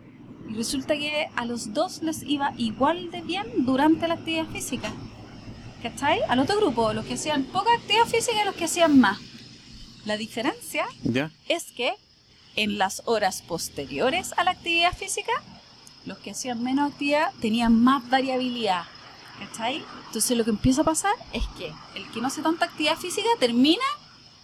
Y resulta que a los dos les iba igual de bien durante la actividad física. ¿Cachai? Al otro grupo, los que hacían poca actividad física y los que hacían más. La diferencia es que en las horas posteriores a la actividad física, los que hacían menos actividad tenían más variabilidad. ¿Cachai? Entonces lo que empieza a pasar es que el que no hace tanta actividad física termina,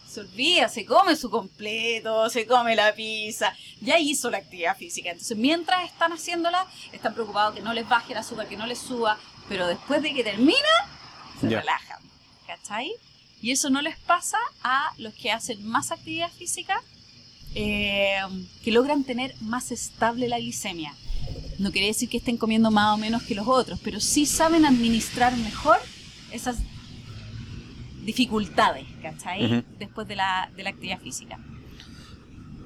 se olvida, se come su completo, se come la pizza, ya hizo la actividad física. Entonces mientras están haciéndola, están preocupados que no les baje el azúcar, que no les suba, pero después de que termina, se relajan. ¿Cachai? Y eso no les pasa a los que hacen más actividad física, eh, que logran tener más estable la glicemia. No quiere decir que estén comiendo más o menos que los otros, pero sí saben administrar mejor esas dificultades, ¿cachai? Después de la, de la actividad física.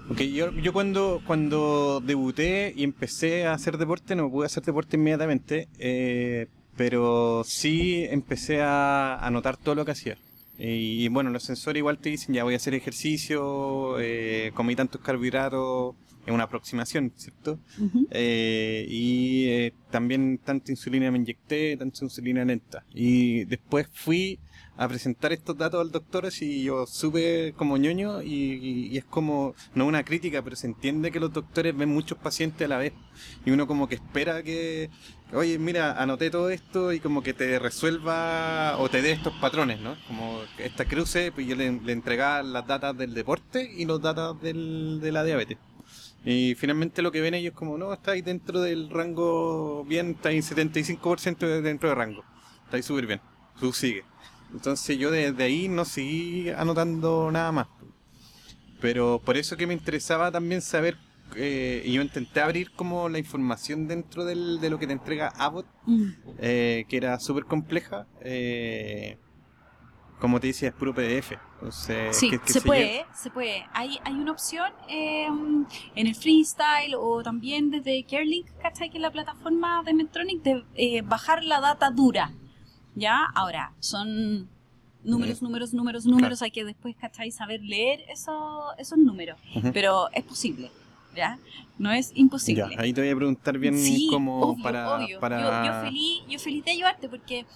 Ok, yo, yo cuando, cuando debuté y empecé a hacer deporte, no pude hacer deporte inmediatamente, eh, pero sí empecé a, a notar todo lo que hacía. Y, bueno, los sensores igual te dicen, ya voy a hacer ejercicio, eh, comí tantos carbohidratos, es una aproximación, ¿cierto? eh, y eh, también tanta insulina me inyecté, tanta insulina lenta. Y después fui a presentar estos datos al doctor así yo supe como ñoño y, y, es como, no una crítica, pero se entiende que los doctores ven muchos pacientes a la vez y uno como que espera que, oye, mira, anoté todo esto y como que te resuelva o te dé estos patrones, ¿no? Como esta cruce, pues yo le, le entregaba las datas del deporte y los datos del, de la diabetes. Y finalmente lo que ven ellos como, no, estáis dentro del rango bien, estáis 75% dentro del rango. Estáis súper bien. Tú sigue. Entonces yo desde ahí no seguí anotando nada más. Pero por eso que me interesaba también saber, eh, y yo intenté abrir como la información dentro del, de lo que te entrega Abbott, mm. eh, que era súper compleja. Eh, como te decía, es puro PDF. Entonces, sí, se, puede, se puede. Hay, hay una opción em, en el freestyle o también desde CareLink, ¿cachai? Que es la plataforma de Medtronic, de eh, bajar la data dura. ¿Ya? Ahora, son números, números, números, números. Hay que después, ¿cachai? Saber leer eso, esos números. Pero es posible. ¿Ya? No es imposible. ahí te voy a preguntar bien cómo para... para... Yo, feliz, yo feliz de ayudarte porque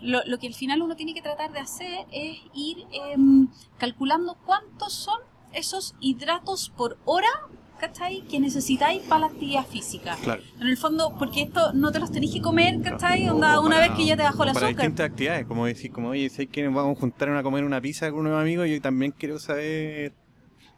lo, lo, que al final uno tiene que tratar de hacer es ir em, calculando cuántos son esos hidratos por hora ¿cachai? Que necesitáis para la actividad física. Claro. En el fondo, porque esto no te los tenéis que comer, ¿cachai? Onda, una vez que ya te bajó la azúcar. Para distintas actividades, como decir, como, oye, sé que vamos a juntar a comer una pizza con unos amigos, yo también quiero saber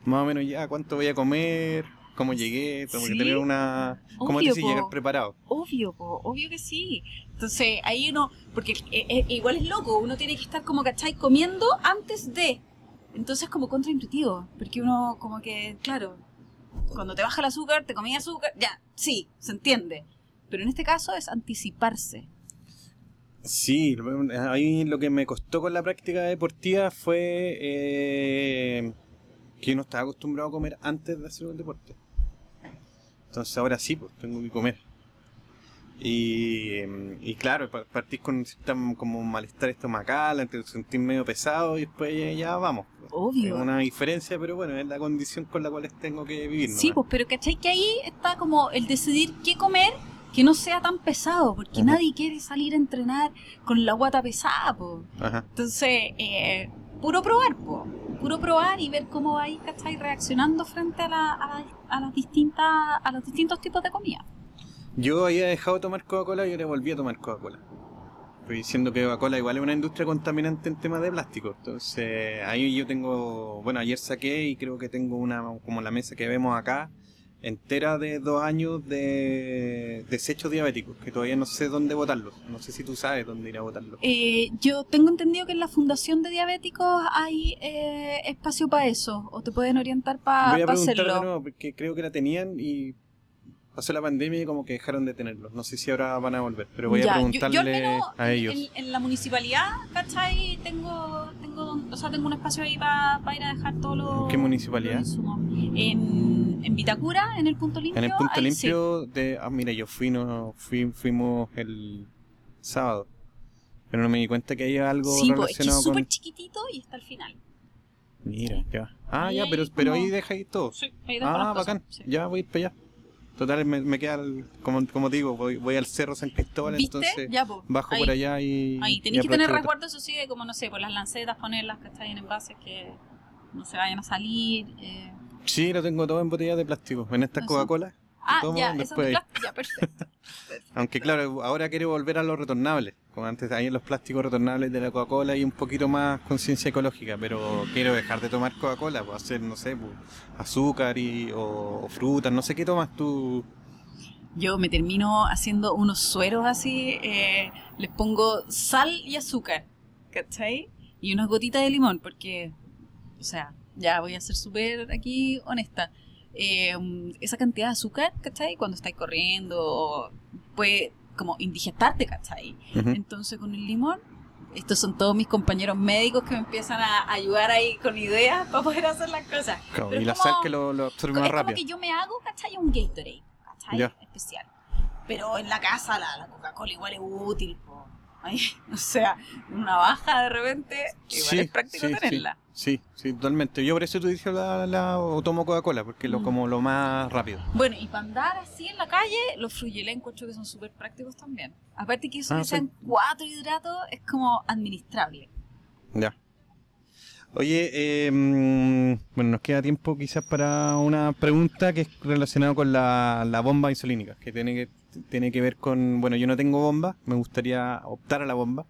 más o menos ya cuánto voy a comer, cómo llegué, tengo que tener una... ¿Cómo te llegar preparado? Obvio, obvio que sí. Entonces, ahí uno, porque eh, eh, igual es loco, uno tiene que estar como, ¿cachai? Comiendo antes de... Entonces como contraintuitivo, porque uno como que, claro, cuando te baja el azúcar, te comí azúcar, ya, sí, se entiende. Pero en este caso es anticiparse. Sí, ahí lo que me costó con la práctica deportiva fue eh, que uno estaba acostumbrado a comer antes de hacer un deporte. Entonces ahora sí, pues tengo que comer. Y, y claro, partís con un como un malestar estomacal, te sentís medio pesado y después ya, vamos. Obvio. Es una diferencia, pero bueno, es la condición con la cual tengo que vivir. Sí, pues, pero ¿cachai? Que ahí está como el decidir qué comer que no sea tan pesado, porque nadie quiere salir a entrenar con la guata pesada, pues. Entonces, eh, puro probar, pues puro probar y ver cómo va ¿cachai? Reaccionando frente a, la, a, las distintas, a los distintos tipos de comida. Yo había dejado de tomar Coca-Cola y ahora volví a tomar Coca-Cola. Estoy diciendo que Coca-Cola igual es una industria contaminante en temas de plástico. Entonces, ahí yo tengo, bueno, ayer saqué y creo que tengo una, como la mesa que vemos acá, entera de dos años de desechos diabéticos, que todavía no sé dónde votarlos. No sé si tú sabes dónde ir a votarlos. Eh, yo tengo entendido que en la Fundación de Diabéticos hay eh, espacio para eso, o te pueden orientar para Voy a hacerlo. porque creo que la tenían y pasó la pandemia y como que dejaron de tenerlos. No sé si ahora van a volver, pero voy a preguntarle a ellos. En, la municipalidad, ¿cachai? Tengo, tengo, o sea, tengo un espacio ahí para ir a dejar todos los... ¿Qué municipalidad? En, en Vitacura, en el punto limpio. En el punto limpio de... Ah, mira, yo fui, no, fui, fuimos el sábado. Pero no me di cuenta que había algo sí, relacionado pues, es súper chiquitito y está al final. Mira, ya. Ah, ya, pero, pero ahí deja ahí todo. Sí, ahí Ah, bacán. Ya voy a ir para allá. Total, me, me queda, como, como digo, voy, voy al Cerro San Cristóbal, entonces bajo por allá y. Ahí, tenéis que tener recuerdo, eso sí, de como, no sé, por las lancetas, ponerlas que están en envases que no se vayan a salir. Eh. Sí, lo tengo todo en botellas de plástico. En estas Coca-Cola. Ah, ya, después. ya, perfecto. Aunque claro, ahora quiero volver a los retornables. Como antes, en los plásticos retornables de la Coca-Cola y un poquito más conciencia ecológica. Pero quiero dejar de tomar Coca-Cola, pues hacer, no sé, pues, azúcar y, o, frutas. No sé qué tomas tú. Yo me termino haciendo unos sueros así. Eh, les pongo sal y azúcar. ¿Cachai? Y unas gotitas de limón, porque. O sea, ya voy a ser súper aquí honesta eh, esa cantidad de azúcar, ¿cachai? Cuando estáis corriendo, puede como indigestarte, ¿cachai? Entonces con el limón, estos son todos mis compañeros médicos que me empiezan a ayudar ahí con ideas para poder hacer las cosas. y la sal que lo, lo absorbe más rápido. Es como que yo me hago, ¿cachai? Un Gatorade, ¿cachai? Especial. Pero en la casa la, Coca-Cola igual es útil, o sea, una baja de repente, igual es práctico tenerla. Sí, sí, totalmente. Yo por eso tú dices la, la o tomo Coca-Cola, porque es lo, mm. como lo más rápido. Bueno, y para andar así en la calle, los fruyelé encuentro que son súper prácticos también. Aparte que eso ah, que sean cuatro hidratos es como administrable. Ya. Oye, em, bueno, nos queda tiempo quizás para una pregunta que es relacionada con la, la bomba insulínica, que tiene que tiene que ver con, bueno, yo no tengo bomba, me gustaría optar a la bomba.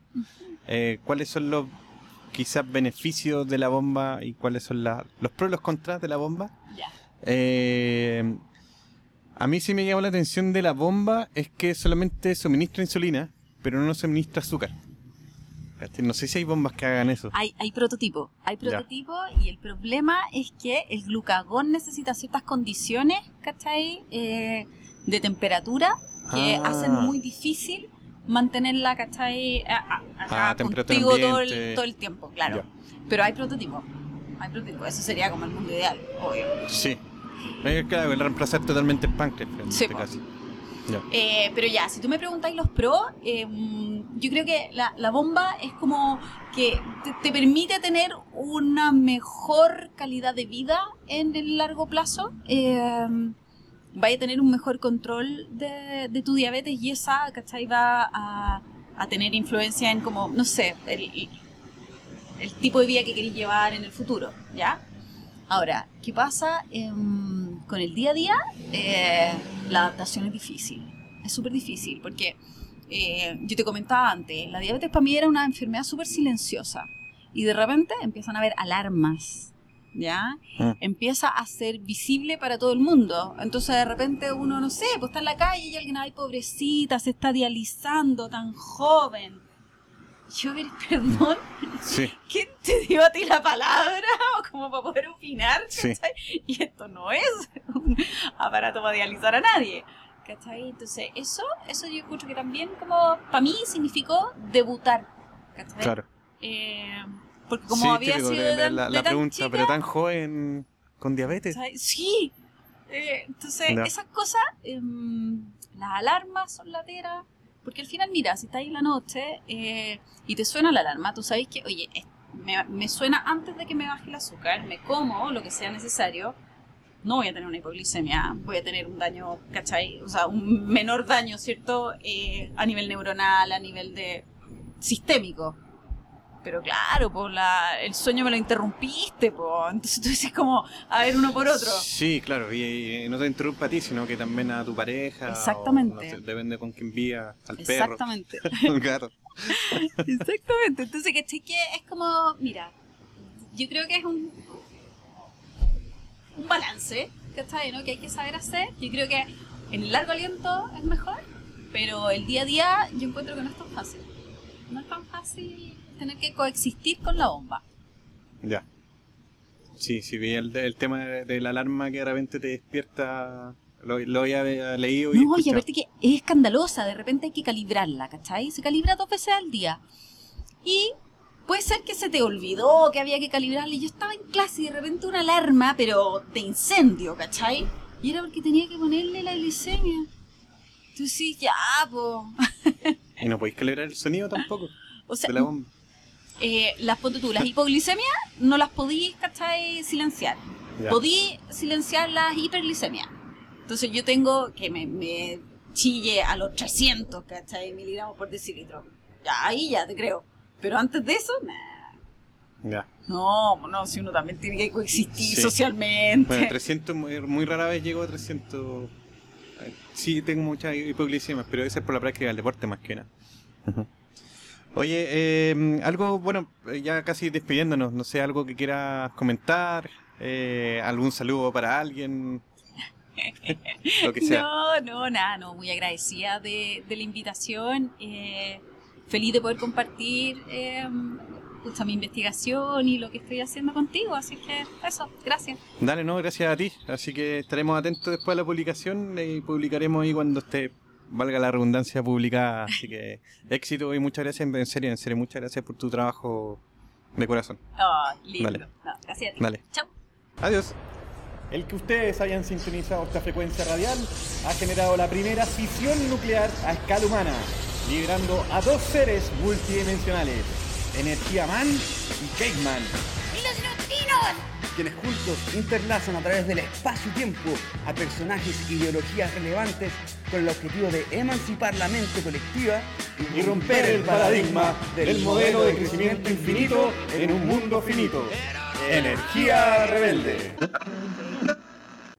Eh, ¿Cuáles son los quizás beneficios de la bomba y cuáles son los pros y los contras de la bomba? Eh, a mí sí me llama la atención de la bomba es que solamente suministra insulina, pero no suministra azúcar. No sé si hay bombas que hagan eso. Hay, hay prototipo, hay prototipo y el problema es que el glucagón necesita ciertas condiciones, ¿cachai? Eh, de temperatura que ah. hacen muy difícil mantenerla, ¿cachai? Ah, contigo todo el, todo el, tiempo, claro. Pero hay prototipos. Hay prototipos. Eso sería como el mundo ideal, obvio. Sí. Claro, el reemplazar totalmente el páncreas en este caso. Eh, pero ya, si tú me preguntáis los pros, em, yo creo que la, la, bomba es como que te, te, permite tener una mejor calidad de vida en el largo plazo. Eh, vaya a tener un mejor control de, tu diabetes y esa, ¿cachai? Va a, tener influencia en como, no sé, el, el tipo de vida que queréis llevar en el futuro, ¿ya? Ahora, ¿qué pasa con el día a día? Eh, la adaptación es difícil, es súper difícil, porque eh, yo te comentaba antes, la diabetes para mí era una enfermedad súper silenciosa y de repente empiezan a haber alarmas ¿ya? Mm. Empieza a ser visible para todo el mundo. Entonces de repente uno, no sé, pues está en la calle y alguien, ay, pobrecita, se está dializando, tan joven. Yo, perdón, sí. ¿quién te dio a ti la palabra? Como para poder opinar, Y esto no es un aparato para dializar a nadie. ¿Cachai? Entonces, eso, eso yo escucho que también como, para mí significó debutar. ¿Cachai? Claro. Eh, porque como había sido la, pregunta, pero tan joven con diabetes. Sí. Eh, entonces, esas cosas, em, las alarmas son lateras. Porque al final, mira, si estás ahí en la noche eh, y te suena la alarma, tú sabes que, oye, me, me, suena antes de que me baje el azúcar, me como lo que sea necesario, no voy a tener una hipoglicemia, voy a tener un daño, ¿cachai? O sea, un menor daño, ¿cierto? Eh, a nivel neuronal, a nivel de sistémico. Pero claro, pues el sueño me lo interrumpiste, pues. Entonces tú dices como, a ver, uno por otro. Sí, claro, y, no te interrumpa a ti, sino que también a tu pareja. Exactamente. depende con quién vía, al perro. Exactamente. gato. Exactamente. Entonces, que es como, mira, yo creo que es un, un balance, ¿cachai? ¿no? Que hay que saber hacer. Yo creo que en el largo aliento es mejor, pero el día a día yo encuentro que no es tan fácil. No es tan fácil tener que coexistir con la bomba. Ya. Sí, sí, vi el, el tema de, la alarma que de repente te despierta, lo, lo había leído y No, y aparte que es escandalosa, de repente hay que calibrarla, ¿cachai? Se calibra dos veces al día. Y puede ser que se te olvidó que había que calibrarla y yo estaba en clase y de repente una alarma, pero de incendio, ¿cachai? Y era porque tenía que ponerle la glicemia. Tú sí, ya, po. ¿Y no podéis calibrar el sonido tampoco? O sea, de la bomba eh, las, tú, las hipoglicemias no las podí, ¿cachai? Silenciar. Podí silenciar las hiperglicemias. Entonces yo tengo que me, chille a los 300, ¿cachai? Miligramos por decilitro. Ya, ahí ya te creo. Pero antes de eso, Ya. No, no, si uno también tiene que coexistir socialmente. Bueno, 300, muy, rara vez llego a 300. Sí, tengo muchas hipoglicemias, pero eso es por la práctica del deporte más que nada. Oye, eh, algo, bueno, ya casi despidiéndonos, no sé, algo que quieras comentar, eh, algún saludo para alguien, lo que sea. No, no, nada, no, muy agradecida de, la invitación, eh, feliz de poder compartir eh, mi investigación y lo que estoy haciendo contigo, así que eso, gracias. Dale, no, gracias a ti, así que estaremos atentos después de la publicación y publicaremos ahí cuando esté valga la redundancia publicada. Así que éxito y muchas gracias, en serio, en serio, muchas gracias por tu trabajo de corazón. Oh, lindo. Dale. No, gracias a ti. Dale. Chau. Adiós. El que ustedes hayan sintonizado esta frecuencia radial ha generado la primera fisión nuclear a escala humana, liberando a dos seres multidimensionales, Energía Man y Cake Man. ¡Y los neutrinos! Quienes juntos interlazan a través del espacio-tiempo a personajes e ideologías relevantes con el objetivo de emancipar la mente colectiva Y romper el paradigma del modelo de crecimiento infinito en un mundo finito. Energía rebelde.